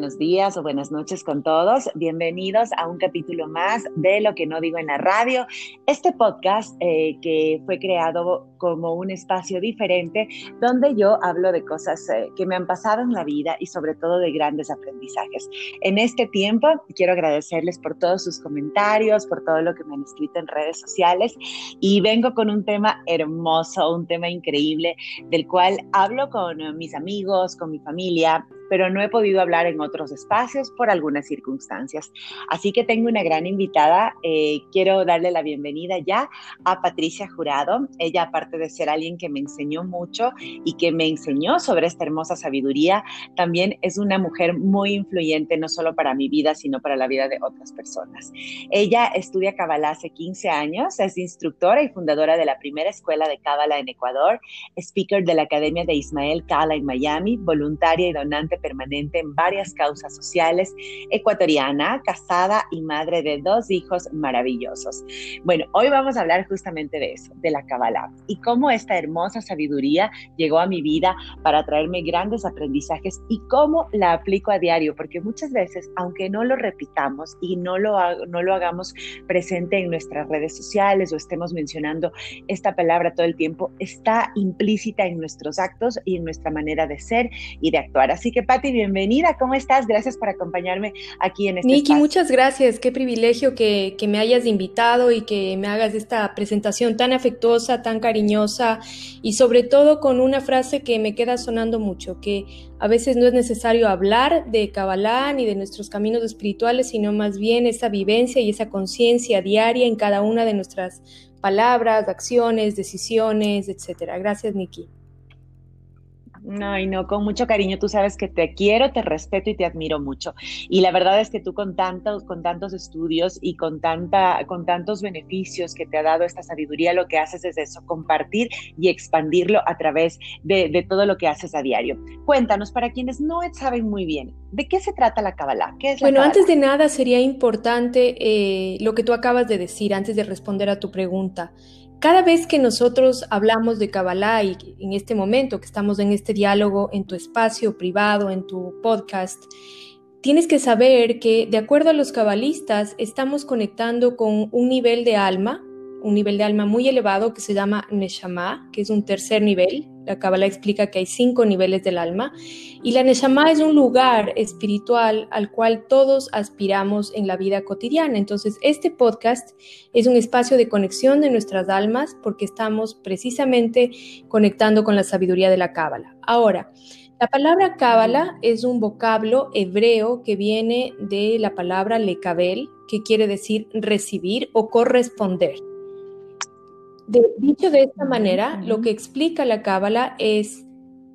Buenos días o buenas noches con todos. Bienvenidos a un capítulo más de Lo que no digo en la radio. Este podcast eh, que fue creado como un espacio diferente donde yo hablo de cosas eh, que me han pasado en la vida y sobre todo de grandes aprendizajes. En este tiempo quiero agradecerles por todos sus comentarios, por todo lo que me han escrito en redes sociales y vengo con un tema hermoso, un tema increíble del cual hablo con mis amigos, con mi familia pero no he podido hablar en otros espacios por algunas circunstancias. Así que tengo una gran invitada. Eh, quiero darle la bienvenida ya a Patricia Jurado. Ella, aparte de ser alguien que me enseñó mucho y que me enseñó sobre esta hermosa sabiduría, también es una mujer muy influyente, no solo para mi vida, sino para la vida de otras personas. Ella estudia Kabbalah hace 15 años, es instructora y fundadora de la primera escuela de Kabbalah en Ecuador, speaker de la Academia de Ismael Kala en Miami, voluntaria y donante permanente en varias causas sociales, ecuatoriana, casada y madre de dos hijos maravillosos. Bueno, hoy vamos a hablar justamente de eso, de la Kabbalah y cómo esta hermosa sabiduría llegó a mi vida para traerme grandes aprendizajes y cómo la aplico a diario, porque muchas veces, aunque no lo repitamos y no lo, no lo hagamos presente en nuestras redes sociales o estemos mencionando esta palabra todo el tiempo, está implícita en nuestros actos y en nuestra manera de ser y de actuar. Así que Patti, bienvenida. ¿Cómo estás? Gracias por acompañarme aquí en este Niki, muchas gracias. Qué privilegio que, me hayas invitado y que me hagas esta presentación tan afectuosa, tan cariñosa y sobre todo con una frase que me queda sonando mucho, que a veces no es necesario hablar de Kabbalah ni de nuestros caminos espirituales, sino más bien esa vivencia y esa conciencia diaria en cada una de nuestras palabras, acciones, decisiones, etcétera. Gracias, Niki. No, y no, con mucho cariño. Tú sabes que te quiero, te respeto y te admiro mucho. Y la verdad es que tú con tantos, con tantos estudios y con tanta, con tantos beneficios que te ha dado esta sabiduría, lo que haces es eso, compartir y expandirlo a través de, todo lo que haces a diario. Cuéntanos, para quienes no saben muy bien, ¿de qué se trata la Kabbalah? ¿Qué es bueno, antes de nada sería importante eh, lo que tú acabas de decir, antes de responder a tu pregunta. Cada vez que nosotros hablamos de Kabbalah y en este momento que estamos en este diálogo en tu espacio privado, en tu podcast, tienes que saber que de acuerdo a los cabalistas estamos conectando con un nivel de alma un nivel de alma muy elevado que se llama Neshama, que es un tercer nivel. La Kabbalah explica que hay cinco niveles del alma. Y la Neshama es un lugar espiritual al cual todos aspiramos en la vida cotidiana. Entonces, este podcast es un espacio de conexión de nuestras almas porque estamos precisamente conectando con la sabiduría de la Kabbalah. Ahora, la palabra Kabbalah es un vocablo hebreo que viene de la palabra lekabel, que quiere decir recibir o corresponder dicho de esta manera, lo que explica la Cábala es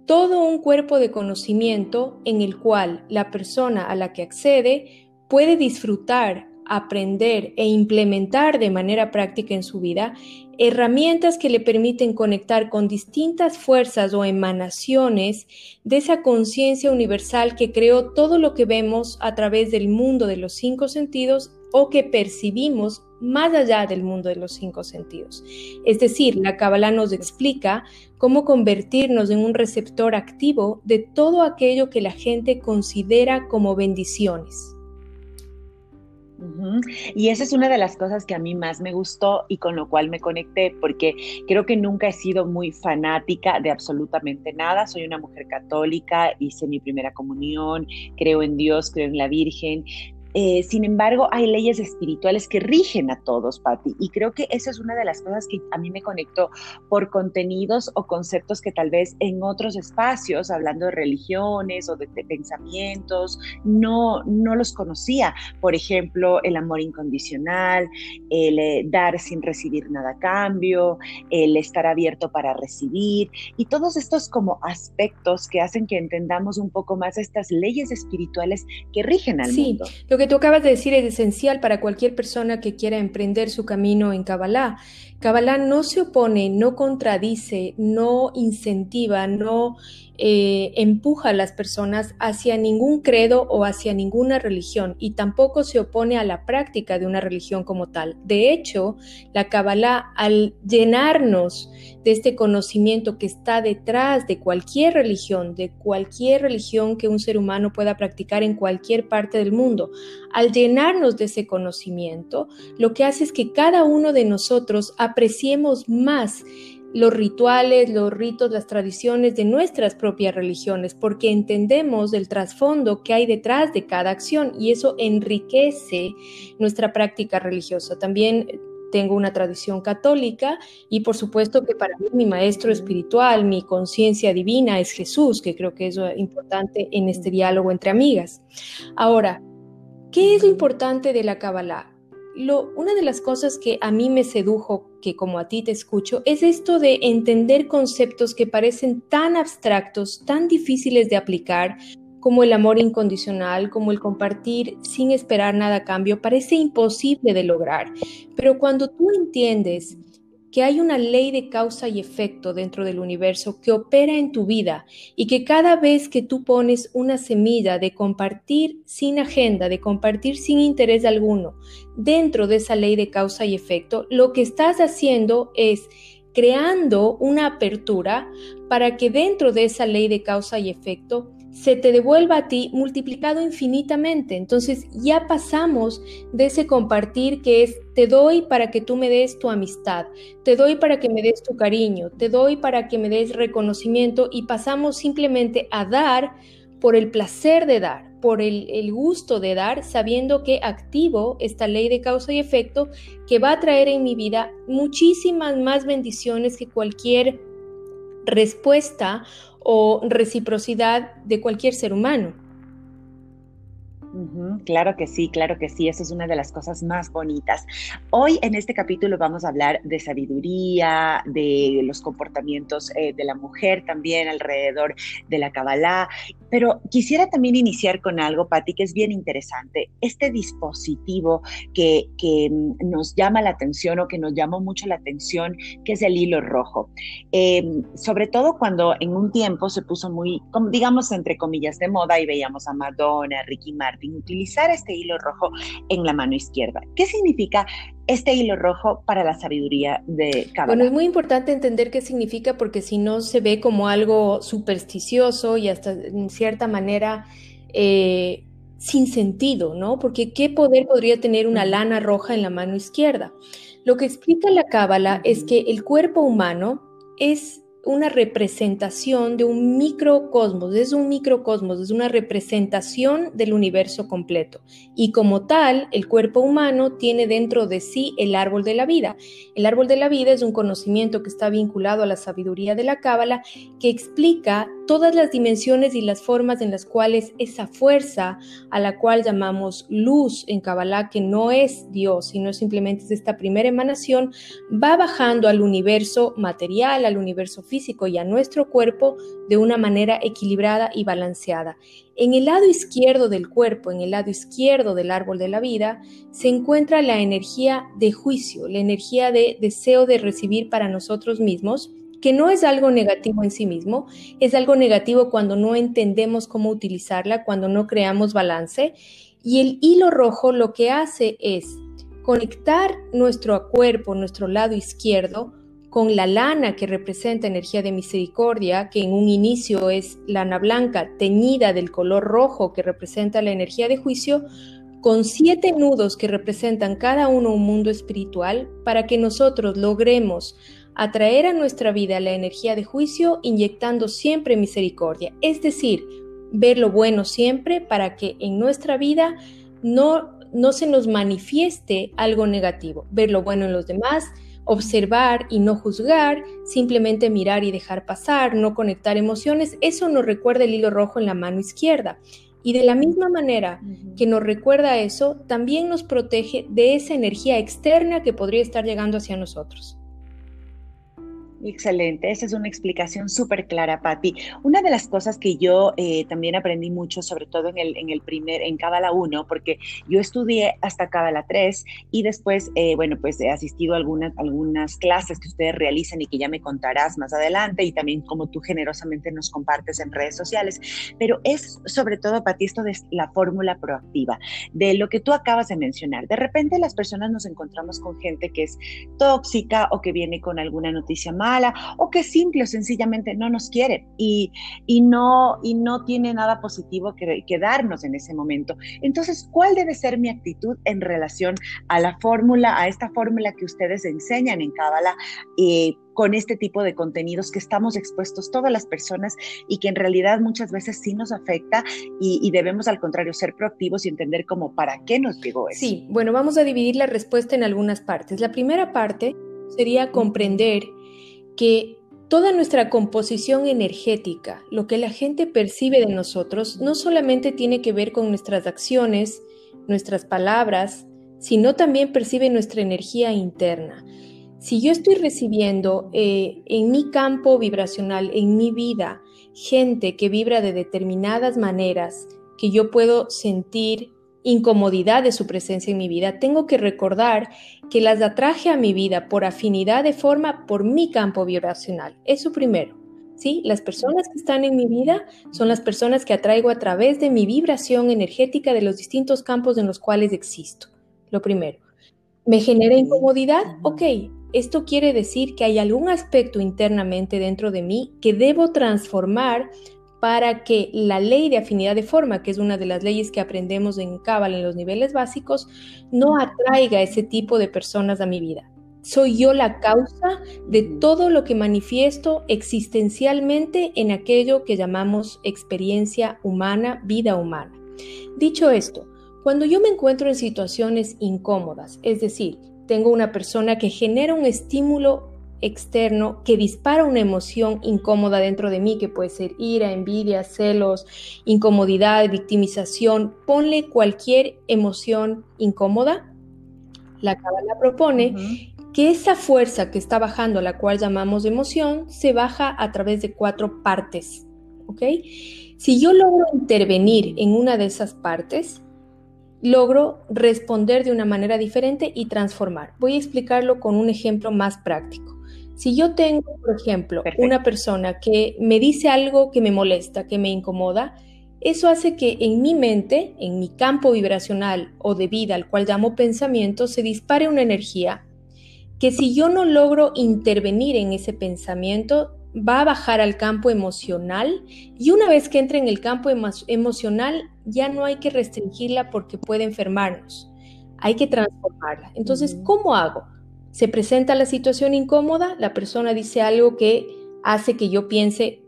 todo un cuerpo de conocimiento en el cual la persona a la que accede puede disfrutar, aprender e implementar de manera práctica en su vida herramientas que le permiten conectar con distintas fuerzas o emanaciones de esa conciencia universal que creó todo lo que vemos a través del mundo de los cinco sentidos o que percibimos más allá del mundo de los cinco sentidos. Es decir, la Kabbalah nos explica cómo convertirnos en un receptor activo de todo aquello que la gente considera como bendiciones. Y esa es una de las cosas que a mí más me gustó y con lo cual me conecté, porque creo que nunca he sido muy fanática de absolutamente nada. Soy una mujer católica, hice mi primera comunión, creo en Dios, creo en la Virgen, eh, sin embargo, hay leyes espirituales que rigen a todos, Patti, y creo que esa es una de las cosas que a mí me conectó por contenidos o conceptos que tal vez en otros espacios, hablando de religiones o de, pensamientos, no, no los conocía. Por ejemplo, el amor incondicional, el eh, dar sin recibir nada a cambio, el estar abierto para recibir, y todos estos como aspectos que hacen que entendamos un poco más estas leyes espirituales que rigen al sí, mundo. Lo que que tú acabas de decir es esencial para cualquier persona que quiera emprender su camino en Kabbalah. Kabbalah no se opone, no contradice, no incentiva, no eh, empuja a las personas hacia ningún credo o hacia ninguna religión y tampoco se opone a la práctica de una religión como tal. De hecho, la Kabbalah, al llenarnos de este conocimiento que está detrás de cualquier religión, de cualquier religión que un ser humano pueda practicar en cualquier parte del mundo, al llenarnos de ese conocimiento, lo que hace es que cada uno de nosotros apreciemos más los rituales, los ritos, las tradiciones de nuestras propias religiones, porque entendemos el trasfondo que hay detrás de cada acción y eso enriquece nuestra práctica religiosa. También tengo una tradición católica y por supuesto que para mí mi maestro espiritual, mi conciencia divina es Jesús, que creo que es importante en este diálogo entre amigas. Ahora, ¿qué es lo importante de la Kabbalah? Una de las cosas que a mí me sedujo, que como a ti te escucho, es esto de entender conceptos que parecen tan abstractos, tan difíciles de aplicar, como el amor incondicional, como el compartir sin esperar nada a cambio, parece imposible de lograr. Pero cuando tú entiendes que hay una ley de causa y efecto dentro del universo que opera en tu vida y que cada vez que tú pones una semilla de compartir sin agenda, de compartir sin interés alguno, dentro de esa ley de causa y efecto, lo que estás haciendo es creando una apertura para que dentro de esa ley de causa y efecto se te devuelva a ti multiplicado infinitamente. Entonces ya pasamos de ese compartir que es te doy para que tú me des tu amistad, te doy para que me des tu cariño, te doy para que me des reconocimiento y pasamos simplemente a dar por el placer de dar, por el, el, gusto de dar, sabiendo que activo esta ley de causa y efecto que va a traer en mi vida muchísimas más bendiciones que cualquier respuesta o reciprocidad de cualquier ser humano claro que sí, claro que sí, eso es una de las cosas más bonitas. Hoy en este capítulo vamos a hablar de sabiduría, de los comportamientos eh, de la mujer también alrededor de la Kabbalah, pero quisiera también iniciar con algo, Patti, que es bien interesante. Este dispositivo que, que, nos llama la atención o que nos llamó mucho la atención, que es el hilo rojo. Em, sobre todo cuando en un tiempo se puso muy, digamos, entre comillas, de moda y veíamos a Madonna, Ricky Martin, utilizar este hilo rojo en la mano izquierda. ¿Qué significa este hilo rojo para la sabiduría de Kabbalah? Bueno, es muy importante entender qué significa porque si no se ve como algo supersticioso y hasta en cierta manera eh, sin sentido, ¿no? Porque ¿qué poder podría tener una lana roja en la mano izquierda? Lo que explica la Cábala es que el cuerpo humano es una representación de un microcosmos, es un microcosmos, es una representación del universo completo. Y como tal, el cuerpo humano tiene dentro de sí el árbol de la vida. El árbol de la vida es un conocimiento que está vinculado a la sabiduría de la Cábala, que explica todas las dimensiones y las formas en las cuales esa fuerza a la cual llamamos luz en Kabbalah, que no es Dios, sino simplemente es esta primera emanación, va bajando al universo material, al universo físico y a nuestro cuerpo de una manera equilibrada y balanceada. En el lado izquierdo del cuerpo, en el lado izquierdo del árbol de la vida, se encuentra la energía de juicio, la energía de deseo de recibir para nosotros mismos, que no es algo negativo en sí mismo, es algo negativo cuando no entendemos cómo utilizarla, cuando no creamos balance. Y el hilo rojo lo que hace es conectar nuestro cuerpo, nuestro lado izquierdo, con la lana que representa energía de misericordia, que en un inicio es lana blanca teñida del color rojo que representa la energía de juicio, con siete nudos que representan cada uno un mundo espiritual, para que nosotros logremos atraer a nuestra vida la energía de juicio inyectando siempre misericordia, es decir, ver lo bueno siempre para que en nuestra vida no, no se nos manifieste algo negativo, ver lo bueno en los demás, observar y no juzgar, simplemente mirar y dejar pasar, no conectar emociones, eso nos recuerda el hilo rojo en la mano izquierda. Y de la misma manera que nos recuerda eso, también nos protege de esa energía externa que podría estar llegando hacia nosotros. Excelente, esa es una explicación súper clara, Patti. Una de las cosas que yo eh, también aprendí mucho, sobre todo en el, en el primer, en Cábala 1, porque yo estudié hasta Cábala 3 y después, eh, bueno, pues he asistido a algunas, algunas clases que ustedes realizan y que ya me contarás más adelante y también como tú generosamente nos compartes en redes sociales, pero es sobre todo, Patti, esto de la fórmula proactiva, de lo que tú acabas de mencionar. De repente las personas nos encontramos con gente que es tóxica o que viene con alguna noticia mala o que simple o sencillamente no nos quiere y, y, no, y no tiene nada positivo que, que darnos en ese momento. Entonces, ¿cuál debe ser mi actitud en relación a la fórmula, a esta fórmula que ustedes enseñan en Cábala? Eh, con este tipo de contenidos que estamos expuestos todas las personas y que en realidad muchas veces sí nos afecta y, y, debemos al contrario ser proactivos y entender cómo para qué nos llegó eso. Sí, bueno, vamos a dividir la respuesta en algunas partes. La primera parte sería comprender que toda nuestra composición energética, lo que la gente percibe de nosotros, no solamente tiene que ver con nuestras acciones, nuestras palabras, sino también percibe nuestra energía interna. Si yo estoy recibiendo eh, en mi campo vibracional, en mi vida, gente que vibra de determinadas maneras, que yo puedo sentir, incomodidad de su presencia en mi vida, tengo que recordar que las atraje a mi vida por afinidad de forma por mi campo vibracional. Eso primero. ¿sí? Las personas que están en mi vida son las personas que atraigo a través de mi vibración energética de los distintos campos en los cuales existo. Lo primero. ¿Me genera incomodidad? Ok, esto quiere decir que hay algún aspecto internamente dentro de mí que debo transformar para que la ley de afinidad de forma, que es una de las leyes que aprendemos en Cábala en los niveles básicos, no atraiga ese tipo de personas a mi vida. Soy yo la causa de todo lo que manifiesto existencialmente en aquello que llamamos experiencia humana, vida humana. Dicho esto, cuando yo me encuentro en situaciones incómodas, es decir, tengo una persona que genera un estímulo externo que dispara una emoción incómoda dentro de mí, que puede ser ira, envidia, celos, incomodidad, victimización, ponle cualquier emoción incómoda. La Cábala propone que esa fuerza que está bajando, la cual llamamos emoción, se baja a través de cuatro partes. ¿Ok? Si yo logro intervenir en una de esas partes, logro responder de una manera diferente y transformar. Voy a explicarlo con un ejemplo más práctico. Si yo tengo, por ejemplo, una persona que me dice algo que me molesta, que me incomoda, eso hace que en mi mente, en mi campo vibracional o de vida, al cual llamo pensamiento, se dispare una energía que si yo no logro intervenir en ese pensamiento, va a bajar al campo emocional y una vez que entre en el campo emocional ya no hay que restringirla porque puede enfermarnos, hay que transformarla. Entonces, ¿cómo hago? Se presenta la situación incómoda, la persona dice algo que hace que yo piense,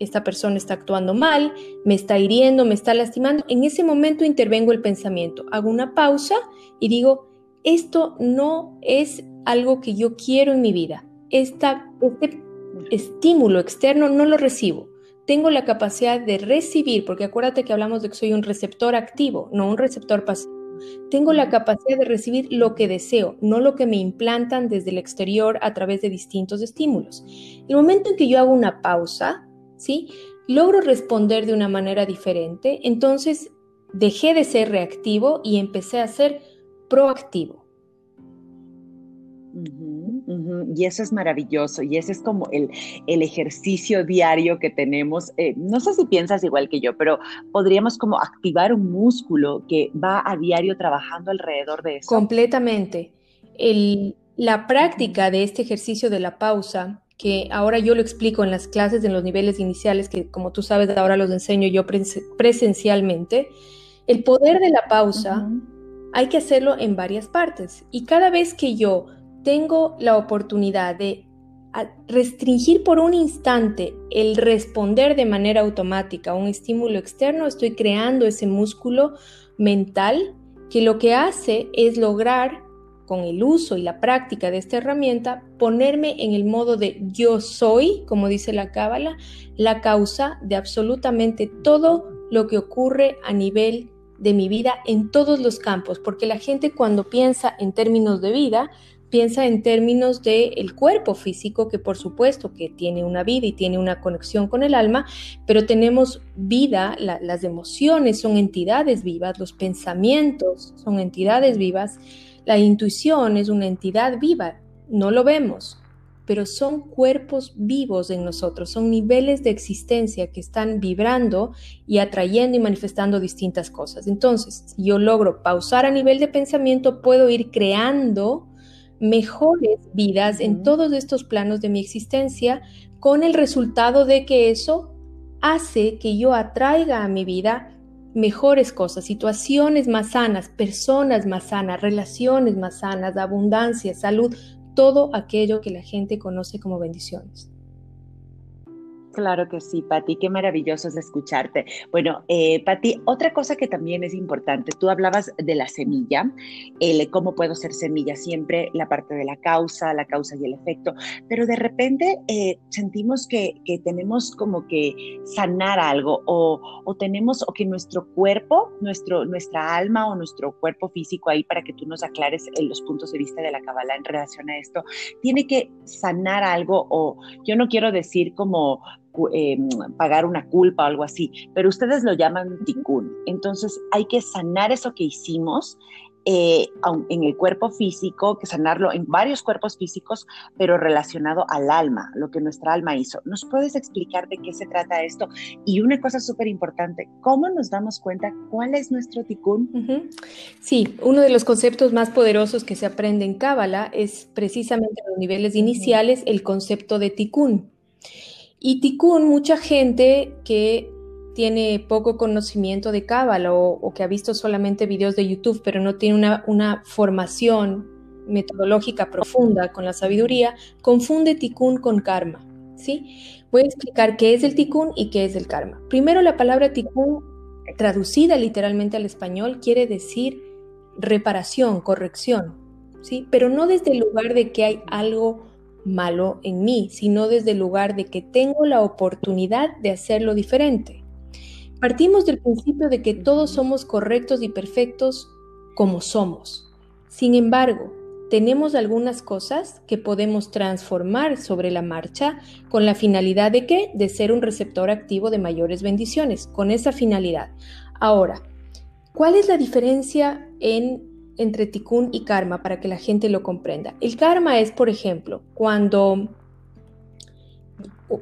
esta persona está actuando mal, me está hiriendo, me está lastimando. En ese momento intervengo el pensamiento, hago una pausa y digo, esto no es algo que yo quiero en mi vida. Este estímulo externo no lo recibo. Tengo la capacidad de recibir, porque acuérdate que hablamos de que soy un receptor activo, no un receptor pasivo. Tengo la capacidad de recibir lo que deseo, no lo que me implantan desde el exterior a través de distintos estímulos. El momento en que yo hago una pausa, ¿sí? Logro responder de una manera diferente, entonces dejé de ser reactivo y empecé a ser proactivo. Y eso es maravilloso y ese es como el, el ejercicio diario que tenemos. Eh, no sé si piensas igual que yo, pero podríamos como activar un músculo que va a diario trabajando alrededor de eso. Completamente. El, la práctica de este ejercicio de la pausa, que ahora yo lo explico en las clases en los niveles iniciales, que como tú sabes ahora los enseño yo presencialmente, el poder de la pausa hay que hacerlo en varias partes. Y cada vez que yo tengo la oportunidad de restringir por un instante el responder de manera automática a un estímulo externo, estoy creando ese músculo mental que lo que hace es lograr con el uso y la práctica de esta herramienta, ponerme en el modo de yo soy, como dice la cábala, la causa de absolutamente todo lo que ocurre a nivel de mi vida en todos los campos, porque la gente cuando piensa en términos de vida, piensa en términos del el cuerpo físico, que por supuesto que tiene una vida y tiene una conexión con el alma, pero tenemos vida, las emociones son entidades vivas, los pensamientos son entidades vivas, la intuición es una entidad viva, no lo vemos, pero son cuerpos vivos en nosotros, son niveles de existencia que están vibrando y atrayendo y manifestando distintas cosas. Entonces, si yo logro pausar a nivel de pensamiento, puedo ir creando mejores vidas en todos estos planos de mi existencia con el resultado de que eso hace que yo atraiga a mi vida mejores cosas, situaciones más sanas, personas más sanas, relaciones más sanas, abundancia, salud, todo aquello que la gente conoce como bendiciones. Claro que sí, Pati, qué maravilloso es escucharte. Bueno, eh, Pati, otra cosa que también es importante, tú hablabas de la semilla, el cómo puedo ser semilla, siempre la parte de la causa, la causa y el efecto, pero de repente eh, sentimos que, tenemos como que sanar algo o, o, tenemos, o que nuestro cuerpo, nuestro, nuestra alma o nuestro cuerpo físico ahí, para que tú nos aclares eh, los puntos de vista de la Kabbalah en relación a esto, tiene que sanar algo o yo no quiero decir como eh, pagar una culpa o algo así, pero ustedes lo llaman tikkun. Entonces hay que sanar eso que hicimos eh, en el cuerpo físico, que sanarlo en varios cuerpos físicos, pero relacionado al alma, lo que nuestra alma hizo. ¿Nos puedes explicar de qué se trata esto? Y una cosa súper importante, ¿cómo nos damos cuenta cuál es nuestro tikkun? Sí, uno de los conceptos más poderosos que se aprende en Cábala es precisamente en los niveles iniciales el concepto de tikkun. Y Tikkun, mucha gente que tiene poco conocimiento de Cábala o, que ha visto solamente videos de YouTube, pero no tiene una, formación metodológica profunda con la sabiduría, confunde Tikkun con karma. ¿sí? Voy a explicar qué es el Tikkun y qué es el karma. Primero, la palabra Tikkun, traducida literalmente al español, quiere decir reparación, corrección, ¿sí? pero no desde el lugar de que hay algo malo en mí, sino desde el lugar de que tengo la oportunidad de hacerlo diferente. Partimos del principio de que todos somos correctos y perfectos como somos. Sin embargo, tenemos algunas cosas que podemos transformar sobre la marcha con la finalidad de qué? De ser un receptor activo de mayores bendiciones, con esa finalidad. Ahora, ¿cuál es la diferencia en entre tikkun y karma para que la gente lo comprenda. El karma es, por ejemplo, cuando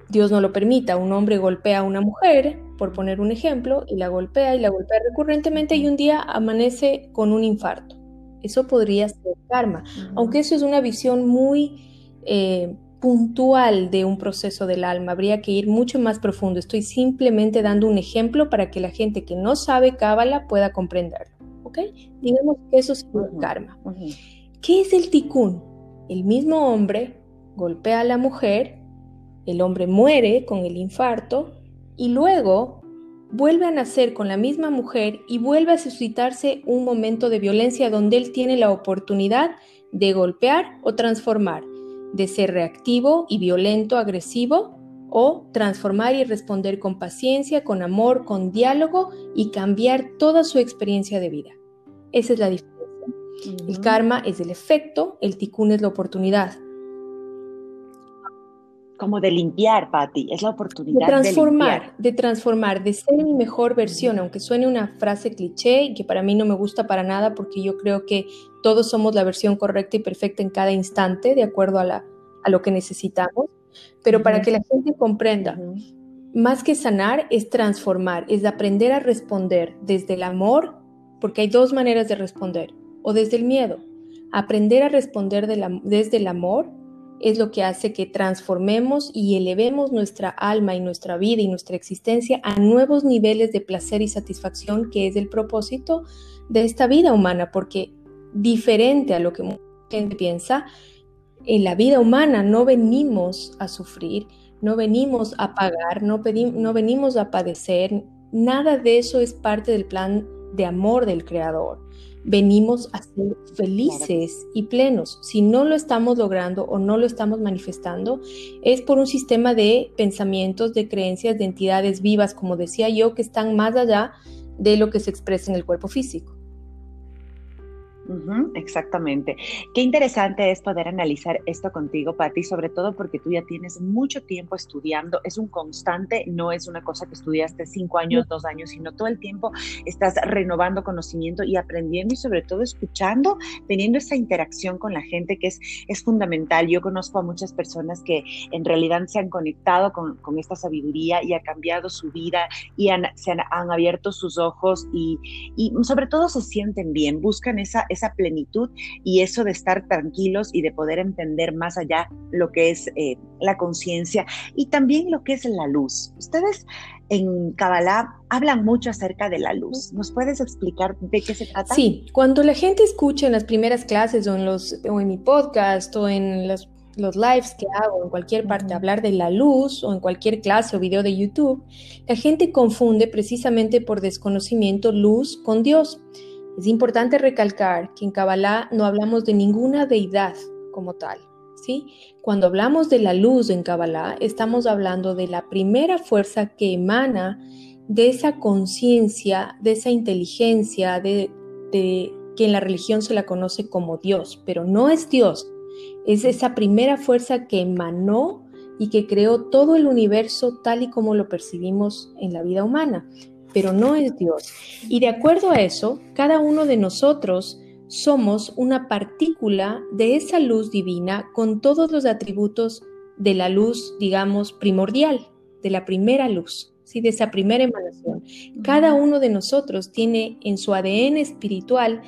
Dios no lo permita, un hombre golpea a una mujer, por poner un ejemplo, y la golpea y la golpea recurrentemente y un día amanece con un infarto. Eso podría ser karma, aunque eso es una visión muy eh, puntual de un proceso del alma, habría que ir mucho más profundo. Estoy simplemente dando un ejemplo para que la gente que no sabe Cábala pueda comprenderlo. Digamos que eso es un karma. ¿Qué es el tikkun? El mismo hombre golpea a la mujer, el hombre muere con el infarto y luego vuelve a nacer con la misma mujer y vuelve a suscitarse un momento de violencia donde él tiene la oportunidad de golpear o transformar, de ser reactivo y violento, agresivo, o transformar y responder con paciencia, con amor, con diálogo y cambiar toda su experiencia de vida. Esa es la diferencia. El karma es el efecto, el tikkun es la oportunidad. Como de limpiar, Patti, es la oportunidad de transformar, de, transformar, de ser mi mejor versión, aunque suene una frase cliché y que para mí no me gusta para nada porque yo creo que todos somos la versión correcta y perfecta en cada instante, de acuerdo a, la, a lo que necesitamos, pero para que la gente comprenda, más que sanar es transformar, es aprender a responder desde el amor porque hay dos maneras de responder, o desde el miedo. Aprender a responder desde el amor es lo que hace que transformemos y elevemos nuestra alma y nuestra vida y nuestra existencia a nuevos niveles de placer y satisfacción, que es el propósito de esta vida humana, porque diferente a lo que mucha gente piensa, en la vida humana no venimos a sufrir, no venimos a pagar, no, no venimos a padecer, nada de eso es parte del plan de amor del Creador. Venimos a ser felices y plenos. Si no lo estamos logrando o no lo estamos manifestando, es por un sistema de pensamientos, de creencias, de entidades vivas, como decía yo, que están más allá de lo que se expresa en el cuerpo físico. Exactamente. Qué interesante es poder analizar esto contigo, Patti, sobre todo porque tú ya tienes mucho tiempo estudiando. Es un constante, no es una cosa que estudiaste cinco años, dos años, sino todo el tiempo estás renovando conocimiento y aprendiendo y sobre todo escuchando, teniendo esa interacción con la gente que es, es fundamental. Yo conozco a muchas personas que en realidad se han conectado con, con esta sabiduría y ha cambiado su vida y han, se han, han abierto sus ojos y, y sobre todo se sienten bien, buscan esa esa plenitud y eso de estar tranquilos y de poder entender más allá lo que es eh, la conciencia y también lo que es la luz. Ustedes en Kabbalah hablan mucho acerca de la luz. ¿Nos puedes explicar de qué se trata? Sí, cuando la gente escucha en las primeras clases o en, los, o en mi podcast o en los los lives que hago en cualquier parte, hablar de la luz o en cualquier clase o video de YouTube, la gente confunde precisamente por desconocimiento luz con Dios. Es importante recalcar que en Kabbalah no hablamos de ninguna deidad como tal. ¿sí? Cuando hablamos de la luz en Kabbalah, estamos hablando de la primera fuerza que emana de esa conciencia, de esa inteligencia, de, de que en la religión se la conoce como Dios, pero no es Dios. Es esa primera fuerza que emanó y que creó todo el universo tal y como lo percibimos en la vida humana pero no es Dios. Y de acuerdo a eso, cada uno de nosotros somos una partícula de esa luz divina con todos los atributos de la luz, digamos, primordial, de la primera luz, ¿sí? de esa primera emanación. Cada uno de nosotros tiene en su ADN espiritual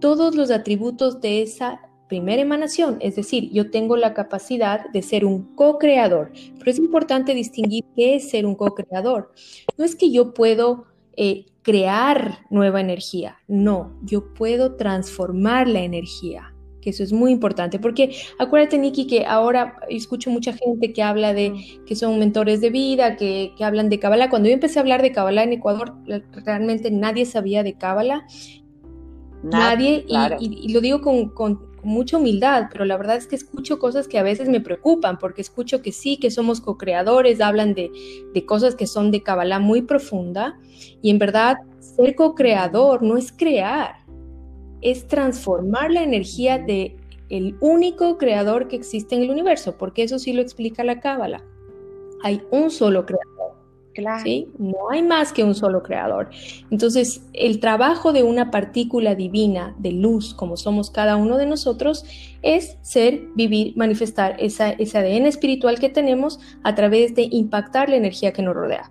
todos los atributos de esa primera emanación, es decir, yo tengo la capacidad de ser un co-creador, pero es importante distinguir qué es ser un co-creador. No es que yo puedo eh, crear nueva energía, no, yo puedo transformar la energía, que eso es muy importante, porque acuérdate, Nikki, que ahora escucho mucha gente que habla de que son mentores de vida, que, hablan de Kabbalah. Cuando yo empecé a hablar de Kabbalah en Ecuador, realmente nadie sabía de Kabbalah. Nadie, y, lo digo con, mucha humildad, pero la verdad es que escucho cosas que a veces me preocupan, porque escucho que sí, que somos co-creadores, hablan de, cosas que son de Kabbalah muy profunda, y en verdad ser co-creador no es crear, es transformar la energía de el único creador que existe en el universo, porque eso sí lo explica la Kabbalah. Hay un solo creador. No hay más que un solo creador. Entonces, el trabajo de una partícula divina de luz, como somos cada uno de nosotros, es ser, vivir, manifestar esa, ese ADN espiritual que tenemos a través de impactar la energía que nos rodea.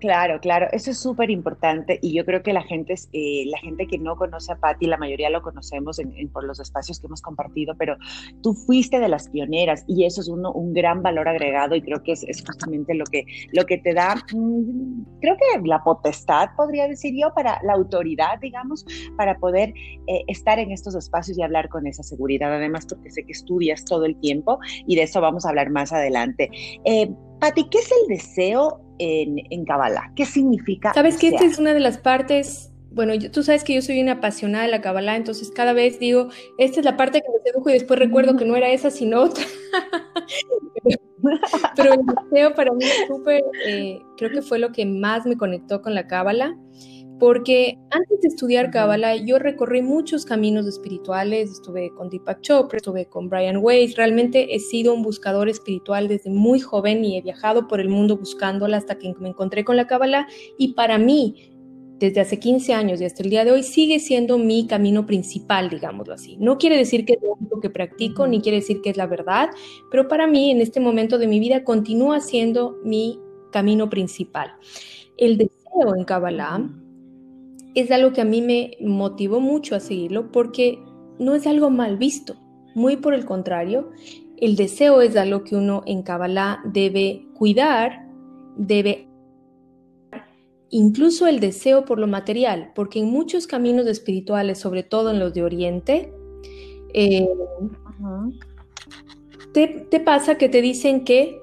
Claro, claro, eso es súper importante y yo creo que la gente, eh, la gente que no conoce a Patti, la mayoría lo conocemos por los espacios que hemos compartido, pero tú fuiste de las pioneras y eso es un gran valor agregado y creo que es, justamente lo que, lo que te da, mm, creo que la potestad, podría decir yo, para la autoridad, digamos, para poder eh, estar en estos espacios y hablar con esa seguridad, además porque sé que estudias todo el tiempo y de eso vamos a hablar más adelante. Eh, Patti, ¿qué es el deseo en, en Kabbalah? ¿Qué significa? Sabes que esta es una de las partes, bueno, tú sabes que yo soy una apasionada de la Kabbalah, entonces cada vez digo, esta es la parte que me sedujo y después recuerdo que no era esa, sino otra. Pero el deseo para mí es súper, eh, creo que fue lo que más me conectó con la Kabbalah porque antes de estudiar Kabbalah yo recorrí muchos caminos espirituales, estuve con Deepak Chopra, estuve con Brian Weiss, realmente he sido un buscador espiritual desde muy joven y he viajado por el mundo buscándola hasta que me encontré con la Kabbalah y para mí desde hace 15 años y hasta el día de hoy sigue siendo mi camino principal, digámoslo así. No quiere decir que es lo único que practico, ni quiere decir que es la verdad, pero para mí en este momento de mi vida continúa siendo mi camino principal. El deseo en Kabbalah es algo que a mí me motivó mucho a seguirlo porque no es algo mal visto, muy por el contrario, el deseo es algo que uno en Kabbalah debe cuidar, debe incluso el deseo por lo material, porque en muchos caminos espirituales, sobre todo en los de Oriente, eh, te pasa que te dicen que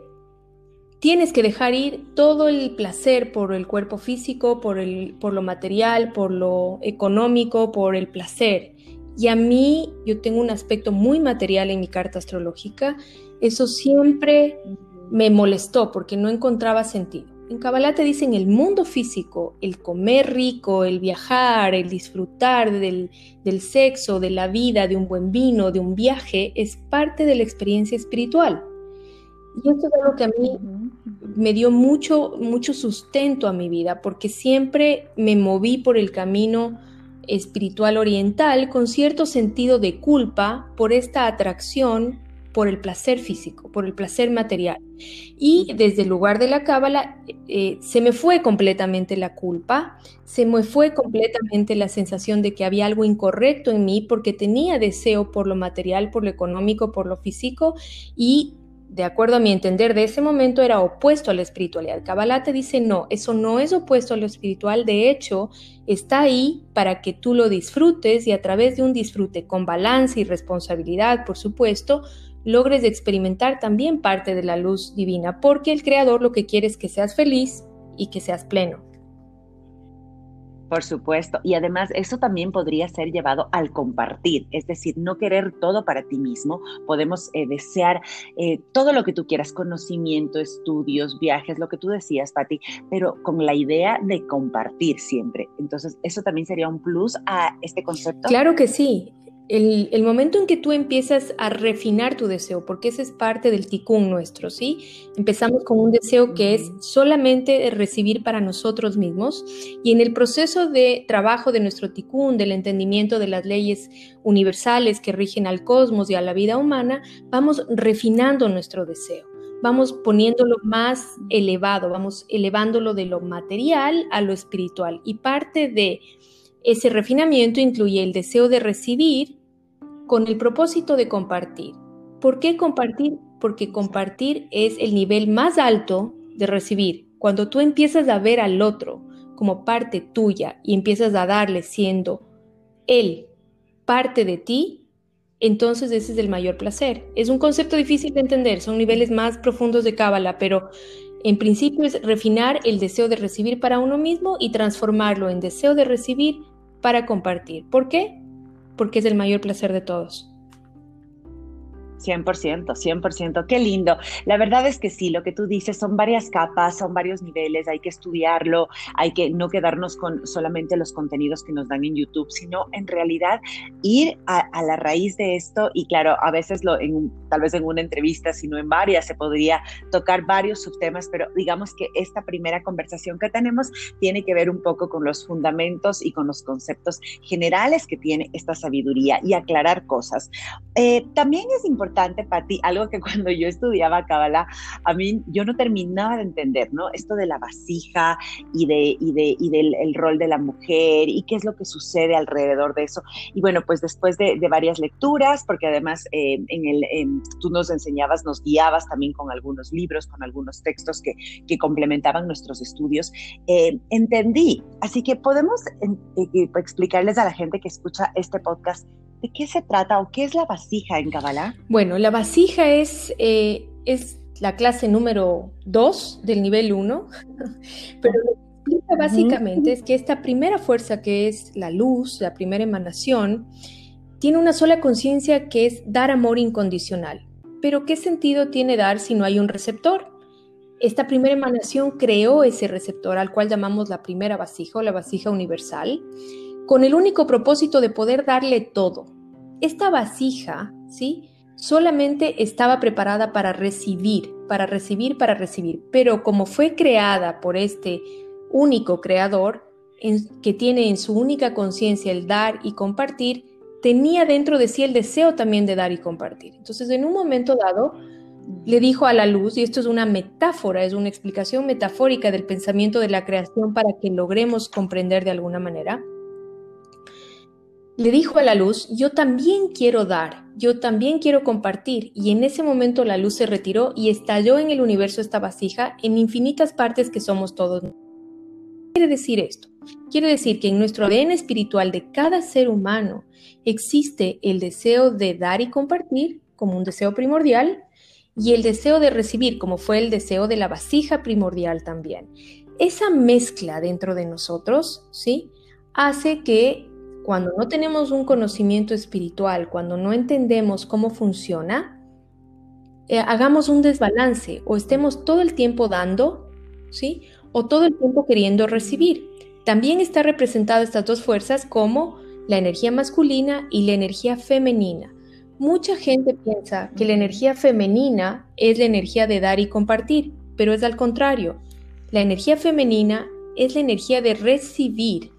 tienes que dejar ir todo el placer por el cuerpo físico, por, el, por lo material, por lo económico, por el placer. Y a mí, yo tengo un aspecto muy material en mi carta astrológica, eso siempre me molestó porque no encontraba sentido. En Kabbalah te dicen el mundo físico, el comer rico, el viajar, el disfrutar del, del sexo, de la vida, de un buen vino, de un viaje, es parte de la experiencia espiritual. Y esto es algo que a mí me dio mucho, mucho sustento a mi vida, porque siempre me moví por el camino espiritual oriental con cierto sentido de culpa por esta atracción por el placer físico, por el placer material. Y desde el lugar de la cábala eh, se me fue completamente la culpa, se me fue completamente la sensación de que había algo incorrecto en mí porque tenía deseo por lo material, por lo económico, por lo físico y de acuerdo a mi entender de ese momento, era opuesto a la espiritualidad. Kabbalah te dice, no, eso no es opuesto a lo espiritual, de hecho, está ahí para que tú lo disfrutes y a través de un disfrute con balance y responsabilidad, por supuesto, logres experimentar también parte de la luz divina, porque el Creador lo que quiere es que seas feliz y que seas pleno. Por supuesto. Y además eso también podría ser llevado al compartir, es decir, no querer todo para ti mismo. Podemos eh, desear eh, todo lo que tú quieras, conocimiento, estudios, viajes, lo que tú decías, Patti, pero con la idea de compartir siempre. Entonces, eso también sería un plus a este concepto. Claro que sí el, momento en que tú empiezas a refinar tu deseo, porque ese es parte del ticún nuestro, ¿sí? Empezamos con un deseo que es solamente recibir para nosotros mismos y en el proceso de trabajo de nuestro ticún, del entendimiento de las leyes universales que rigen al cosmos y a la vida humana, vamos refinando nuestro deseo. Vamos poniéndolo más elevado, vamos elevándolo de lo material a lo espiritual. Y parte de ese refinamiento incluye el deseo de recibir con el propósito de compartir. ¿Por qué compartir? Porque compartir es el nivel más alto de recibir. Cuando tú empiezas a ver al otro como parte tuya y empiezas a darle siendo él parte de ti, entonces ese es el mayor placer. Es un concepto difícil de entender, son niveles más profundos de Cábala, pero en principio es refinar el deseo de recibir para uno mismo y transformarlo en deseo de recibir para compartir. ¿Por qué? Porque es el mayor placer de todos. 100%, 100%, qué lindo. La verdad es que sí, lo que tú dices son varias capas, son varios niveles, hay que estudiarlo, hay que no quedarnos con solamente los contenidos que nos dan en YouTube, sino en realidad ir a, la raíz de esto y claro, a veces tal vez en una entrevista, sino en varias, se podría tocar varios subtemas, pero digamos que esta primera conversación que tenemos tiene que ver un poco con los fundamentos y con los conceptos generales que tiene esta sabiduría y aclarar cosas. Eh, también es importante importante, ti algo que cuando yo estudiaba Kabbalah, a mí yo no terminaba de entender, ¿no? Esto de la vasija y, de, y, de, y del el rol de la mujer y qué es lo que sucede alrededor de eso. Y bueno, pues después de, de varias lecturas, porque además eh, en el, tú nos enseñabas, nos guiabas también con algunos libros, con algunos textos que, que complementaban nuestros estudios, eh, entendí. Así que podemos eh, explicarles a la gente que escucha este podcast ¿De qué se trata o qué es la vasija en Kabbalah? Bueno, la vasija es, eh, es la clase número 2 del nivel 1, pero lo que explica básicamente es que esta primera fuerza que es la luz, la primera emanación, tiene una sola conciencia que es dar amor incondicional. Pero ¿qué sentido tiene dar si no hay un receptor? Esta primera emanación creó ese receptor al cual llamamos la primera vasija o la vasija universal, con el único propósito de poder darle todo, esta vasija, ¿sí? Solamente estaba preparada para recibir, para recibir, para recibir, pero como fue creada por este único creador, que tiene en su única conciencia el dar y compartir, tenía dentro de sí el deseo también de dar y compartir. Entonces, en un momento dado, le dijo a la luz, y esto es una metáfora, es una explicación metafórica del pensamiento de la creación para que logremos comprender de alguna manera, le dijo a la luz, yo también quiero dar, yo también quiero compartir, y en ese momento la luz se retiró y estalló en el universo esta vasija en infinitas partes que somos todos. ¿Qué quiere decir esto? Quiere decir que en nuestro ADN espiritual de cada ser humano existe el deseo de dar y compartir como un deseo primordial y el deseo de recibir como fue el deseo de la vasija primordial también. Esa mezcla dentro de nosotros, ¿sí? Hace que cuando no tenemos un conocimiento espiritual, cuando no entendemos cómo funciona, eh, hagamos un desbalance o estemos todo el tiempo dando ¿sí? O todo el tiempo queriendo recibir. También está representada estas dos fuerzas como la energía masculina y la energía femenina. Mucha gente piensa que la energía femenina es la energía de dar y compartir, pero es al contrario. La energía femenina es la energía de recibir.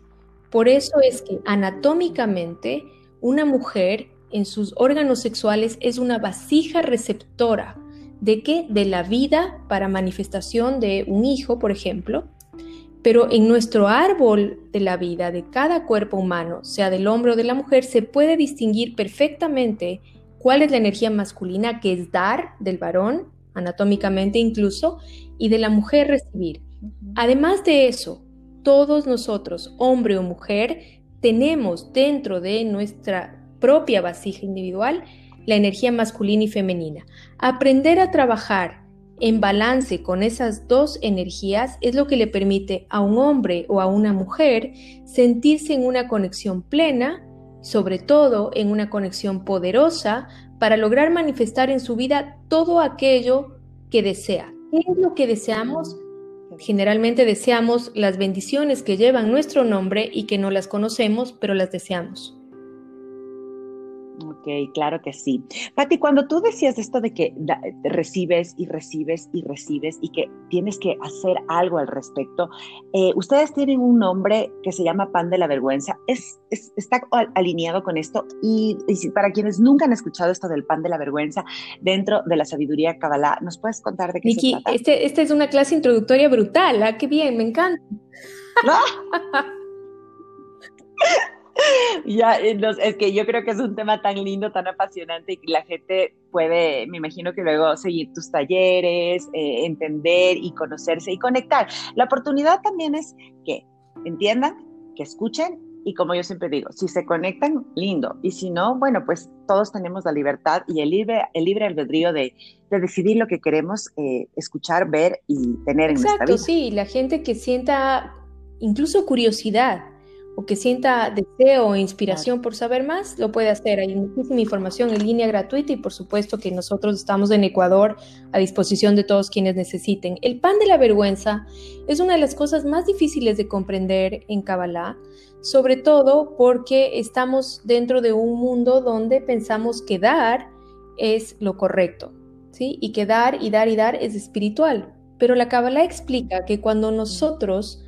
Por eso es que anatómicamente una mujer en sus órganos sexuales es una vasija receptora. ¿De qué? De la vida para manifestación de un hijo, por ejemplo. Pero en nuestro árbol de la vida de cada cuerpo humano, sea del hombre o de la mujer, se puede distinguir perfectamente cuál es la energía masculina, que es dar del varón, anatómicamente incluso, y de la mujer recibir. Además de eso, todos nosotros, hombre o mujer, tenemos dentro de nuestra propia vasija individual la energía masculina y femenina. Aprender a trabajar en balance con esas dos energías es lo que le permite a un hombre o a una mujer sentirse en una conexión plena, sobre todo en una conexión poderosa, para lograr manifestar en su vida todo aquello que desea. ¿Qué es lo que deseamos? Generalmente deseamos las bendiciones que llevan nuestro nombre y que no las conocemos, pero las deseamos. Ok, claro que sí. Patti, cuando tú decías esto de que recibes y recibes y recibes y que tienes que hacer algo al respecto, eh, ustedes tienen un nombre que se llama pan de la vergüenza. ¿Es, está alineado con esto? Y, para quienes nunca han escuchado esto del pan de la vergüenza dentro de la sabiduría Kabbalah, ¿nos puedes contar de qué se trata? Este, esta es una clase introductoria brutal. ¿ah? ¡Qué bien! Me encanta. ya, es que yo creo que es un tema tan lindo, tan apasionante y que la gente puede, me imagino que luego seguir tus talleres, eh, entender y conocerse y conectar. La oportunidad también es que entiendan, que escuchen y como yo siempre digo, si se conectan, lindo. Y si no, bueno, pues todos tenemos la libertad y el libre, el libre albedrío de, de decidir lo que queremos eh, escuchar, ver y tener en nuestra vida. Exacto, sí, la gente que sienta incluso curiosidad o que sienta deseo o inspiración por saber más, lo puede hacer. Hay muchísima información en línea gratuita y por supuesto que nosotros estamos en Ecuador a disposición de todos quienes necesiten. El pan de la vergüenza es una de las cosas más difíciles de comprender en Kabbalah, sobre todo porque estamos dentro de un mundo donde pensamos que dar es lo correcto, ¿sí? Y que dar y dar y dar es espiritual. Pero la Kabbalah explica que cuando nosotros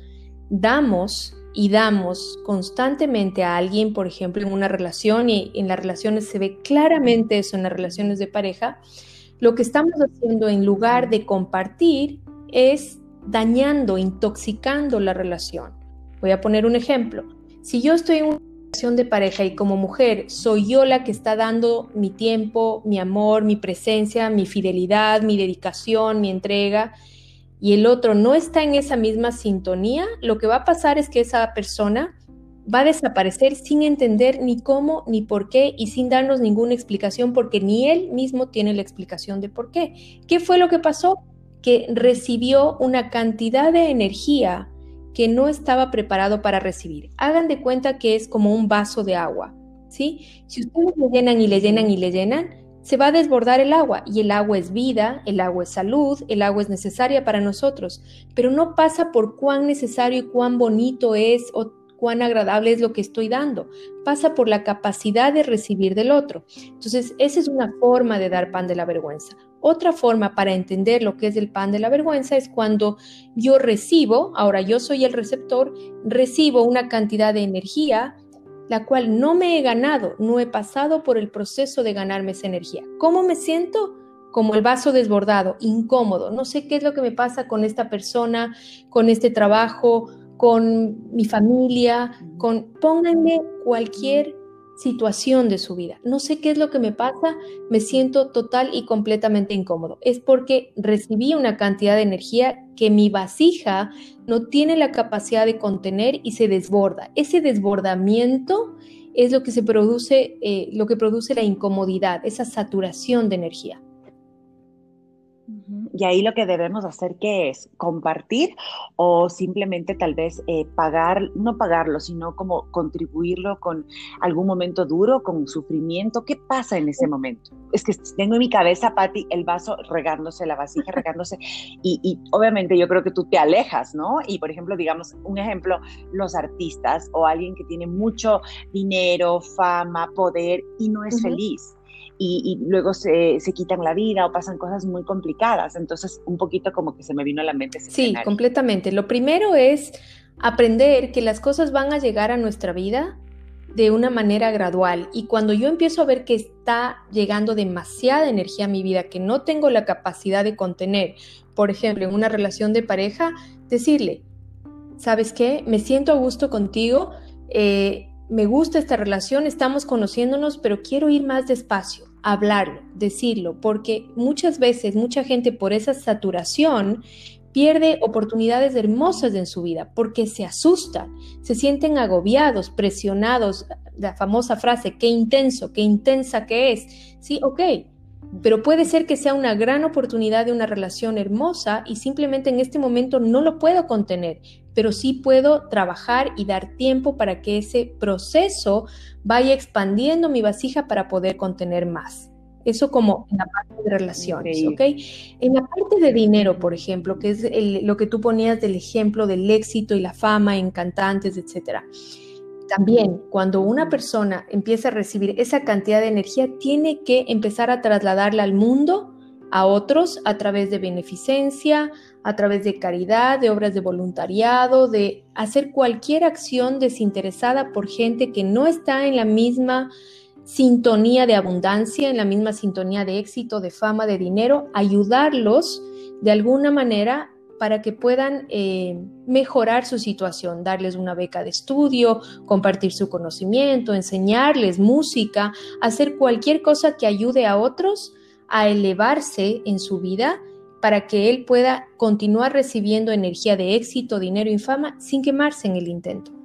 damos, y damos constantemente a alguien, por ejemplo, en una relación, y en las relaciones se ve claramente eso en las relaciones de pareja, lo que estamos haciendo en lugar de compartir es dañando, intoxicando la relación. Voy a poner un ejemplo. Si yo estoy en una relación de pareja y como mujer soy yo la que está dando mi tiempo, mi amor, mi presencia, mi fidelidad, mi dedicación, mi entrega, y el otro no está en esa misma sintonía, lo que va a pasar es que esa persona va a desaparecer sin entender ni cómo ni por qué y sin darnos ninguna explicación porque ni él mismo tiene la explicación de por qué. ¿Qué fue lo que pasó? Que recibió una cantidad de energía que no estaba preparado para recibir. Hagan de cuenta que es como un vaso de agua, ¿sí? Si ustedes le llenan y le llenan y le llenan, se va a desbordar el agua y el agua es vida, el agua es salud, el agua es necesaria para nosotros, pero no pasa por cuán necesario y cuán bonito es o cuán agradable es lo que estoy dando, pasa por la capacidad de recibir del otro. Entonces, esa es una forma de dar pan de la vergüenza. Otra forma para entender lo que es el pan de la vergüenza es cuando yo recibo, ahora yo soy el receptor, recibo una cantidad de energía, la cual no me he ganado, no he pasado por el proceso de ganarme esa energía. ¿Cómo me siento? Como el vaso desbordado, incómodo. No sé qué es lo que me pasa con esta persona, con este trabajo, con mi familia, con pónganme cualquier situación de su vida. No sé qué es lo que me pasa, me siento total y completamente incómodo. Es porque recibí una cantidad de energía que mi vasija no tiene la capacidad de contener y se desborda. Ese desbordamiento es lo que se produce, eh, lo que produce la incomodidad, esa saturación de energía. Y ahí lo que debemos hacer, ¿qué es? Compartir o simplemente tal vez eh, pagar, no pagarlo, sino como contribuirlo con algún momento duro, con sufrimiento. ¿Qué pasa en ese momento? Es que tengo en mi cabeza, Patti, el vaso regándose, la vasija regándose, y, y obviamente yo creo que tú te alejas, ¿no? Y por ejemplo, digamos, un ejemplo, los artistas o alguien que tiene mucho dinero, fama, poder y no es feliz y, luego se, quitan la vida o pasan cosas muy complicadas. Entonces, un poquito como que se me vino a la mente ese Sí, completamente. Lo primero es aprender que las cosas van a llegar a nuestra vida de una manera gradual y cuando yo empiezo a ver que está llegando demasiada energía a mi vida que no tengo la capacidad de contener, por ejemplo, en una relación de pareja, decirle, ¿sabes qué? Me siento a gusto contigo, eh, me gusta esta relación, estamos conociéndonos, pero quiero ir más despacio hablarlo, decirlo, porque muchas veces mucha gente por esa saturación pierde oportunidades hermosas en su vida porque se asustan, se sienten agobiados, presionados, la famosa frase, qué intenso, qué intensa que es. Sí, ok, pero puede ser que sea una gran oportunidad de una relación hermosa y simplemente en este momento no lo puedo contener, pero sí puedo trabajar y dar tiempo para que ese proceso vaya expandiendo mi vasija para poder contener más. Eso como en la parte de relaciones, ¿ok? En la parte de dinero, por ejemplo, que es lo que tú ponías del ejemplo del éxito y la fama en cantantes, etcétera. También cuando una persona empieza a recibir esa cantidad de energía, tiene que empezar a trasladarla al mundo, a otros, a través de beneficencia, a través de caridad, de obras de voluntariado, de hacer cualquier acción desinteresada por gente que no está en la misma sintonía de abundancia, en la misma sintonía de éxito, de fama, de dinero, ayudarlos de alguna manera para que puedan eh, mejorar su situación, darles una beca de estudio, compartir su conocimiento, enseñarles música, hacer cualquier cosa que ayude a otros a elevarse en su vida para que él pueda continuar recibiendo energía de éxito, dinero y fama sin quemarse en el intento.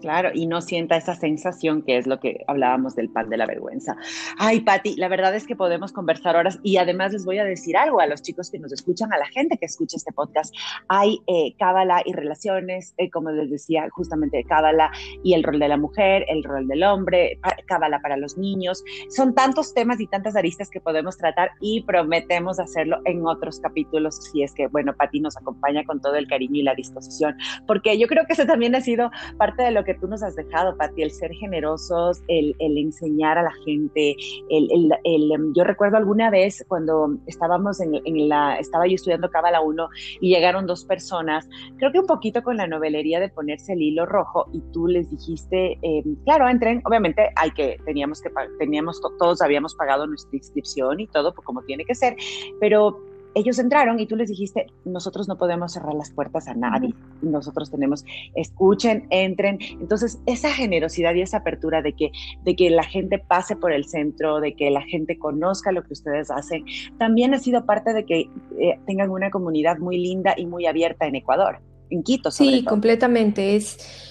Claro, y no sienta esa sensación que es lo que hablábamos del pan de la vergüenza. Ay, Patti, la verdad es que podemos conversar horas y además les voy a decir algo a los chicos que nos escuchan, a la gente que escucha este podcast. Hay eh, cábala y relaciones, eh, como les decía, justamente cábala y el rol de la mujer, el rol del hombre, cábala para los niños. Son tantos temas y tantas aristas que podemos tratar y prometemos hacerlo en otros capítulos si es que, bueno, Patti nos acompaña con todo el cariño y la disposición, porque yo creo que eso también ha sido parte de lo que tú nos has dejado, Pati, el ser generosos, el, enseñar a la gente, el, em, yo recuerdo alguna vez cuando estábamos en, la, estaba yo estudiando Cábala 1 y llegaron dos personas, creo que un poquito con la novelería de ponerse el hilo rojo y tú les dijiste, em, claro, entren, obviamente hay que, teníamos que, teníamos, todos habíamos pagado nuestra inscripción y todo, pues, como tiene que ser, pero ellos entraron y tú les dijiste, nosotros no podemos cerrar las puertas a nadie, nosotros tenemos, escuchen, entren. Entonces, esa generosidad y esa apertura de que, de que la gente pase por el centro, de que la gente conozca lo que ustedes hacen, también ha sido parte de que eh, tengan una comunidad muy linda y muy abierta en Ecuador, en Quito. Sobre sí, completamente. Es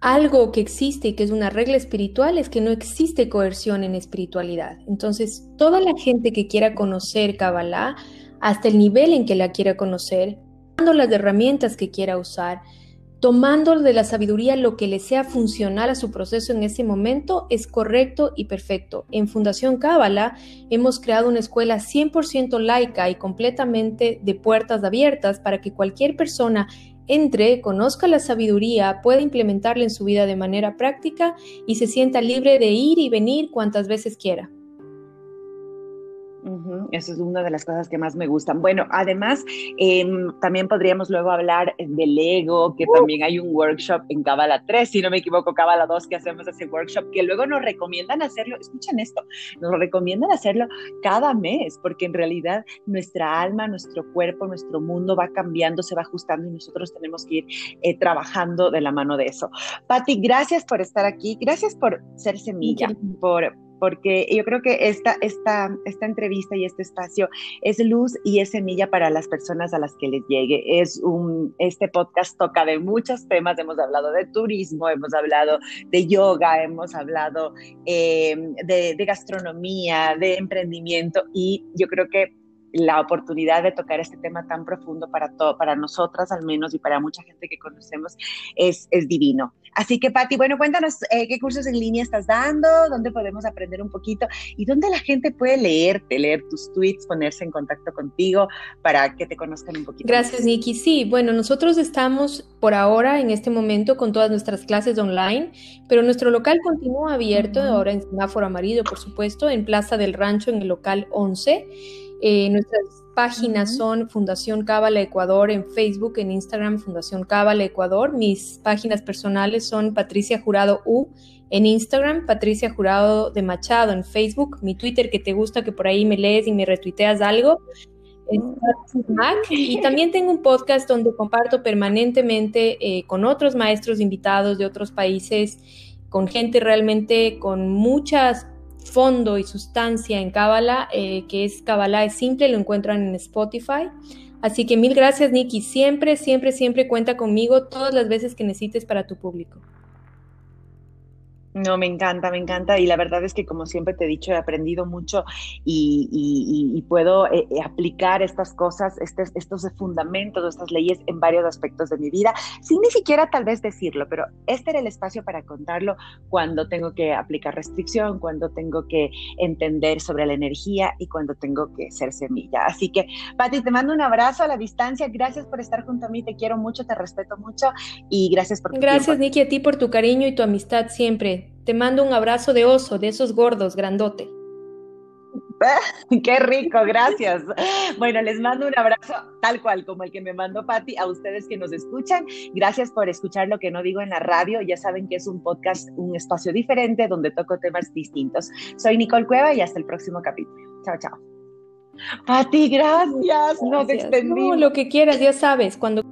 algo que existe y que es una regla espiritual es que no existe coerción en espiritualidad. Entonces, toda la gente que quiera conocer Kabbalah, hasta el nivel en que la quiera conocer, tomando las herramientas que quiera usar, tomando de la sabiduría lo que le sea funcional a su proceso en ese momento, es correcto y perfecto. En Fundación Cábala hemos creado una escuela 100% laica y completamente de puertas abiertas para que cualquier persona entre, conozca la sabiduría, pueda implementarla en su vida de manera práctica y se sienta libre de ir y venir cuantas veces quiera. Eso es una de las cosas que más me gustan. Bueno, además, em, también podríamos luego hablar del ego, que también hay un workshop en Cabala 3, si no me equivoco, Cabala 2, que hacemos ese workshop, que luego nos recomiendan hacerlo, escuchen esto, nos recomiendan hacerlo cada mes, porque en realidad nuestra alma, nuestro cuerpo, nuestro mundo va cambiando, se va ajustando y nosotros tenemos que ir eh, trabajando de la mano de eso. Patti, gracias por estar aquí, gracias por ser semilla, por porque yo creo que esta, esta, esta entrevista y este espacio es luz y es semilla para las personas a las que les llegue. Es un, este podcast toca de muchos temas, hemos hablado de turismo, hemos hablado de yoga, hemos hablado eh, de, de gastronomía, de emprendimiento y yo creo que la oportunidad de tocar este tema tan profundo para, todo, para nosotras al menos y para mucha gente que conocemos es, divino. Así que, Patti, bueno, cuéntanos eh, qué cursos en línea estás dando, dónde podemos aprender un poquito y dónde la gente puede leerte, leer tus tweets, ponerse en contacto contigo para que te conozcan un poquito. Gracias, Nikki. Sí, bueno, nosotros estamos por ahora, en este momento, con todas nuestras clases online, pero nuestro local continúa abierto, ahora en semáforo amarillo, por supuesto, en Plaza del Rancho, en el local 11. Eh, nuestras páginas son Fundación Cábala Ecuador en Facebook, en Instagram Fundación Cábala Ecuador. Mis páginas personales son Patricia Jurado U en Instagram, Patricia Jurado de Machado en Facebook, mi Twitter que te gusta, que por ahí me lees y me retuiteas algo. Y también tengo un podcast donde comparto permanentemente eh, con otros maestros invitados de otros países, con gente realmente con muchas fondo y sustancia en Cábala, eh, que es Cábala es simple, lo encuentran en Spotify. Así que mil gracias, Nikki. Siempre, siempre, siempre cuenta conmigo todas las veces que necesites para tu público. No, me encanta, me encanta. Y la verdad es que, como siempre te he dicho, he aprendido mucho y, puedo eh, eh, aplicar estas cosas, estos, estos fundamentos, estas leyes en varios aspectos de mi vida, sin ni siquiera tal vez decirlo, pero este era el espacio para contarlo cuando tengo que aplicar restricción, cuando tengo que entender sobre la energía y cuando tengo que ser semilla. Así que, Pati, te mando un abrazo a la distancia. Gracias por estar junto a mí. Te quiero mucho, te respeto mucho y gracias por tu Gracias, Niki, a ti por tu cariño y tu amistad siempre. Te mando un abrazo de oso, de esos gordos, grandote. Qué rico, gracias. Bueno, les mando un abrazo tal cual como el que me mandó Patti a ustedes que nos escuchan. Gracias por escuchar lo que no digo en la radio. Ya saben que es un podcast, un espacio diferente donde toco temas distintos. Soy Nicole Cueva y hasta el próximo capítulo. Chao, chao. Patti, gracias. No te extendí. No, lo que quieras, ya sabes, cuando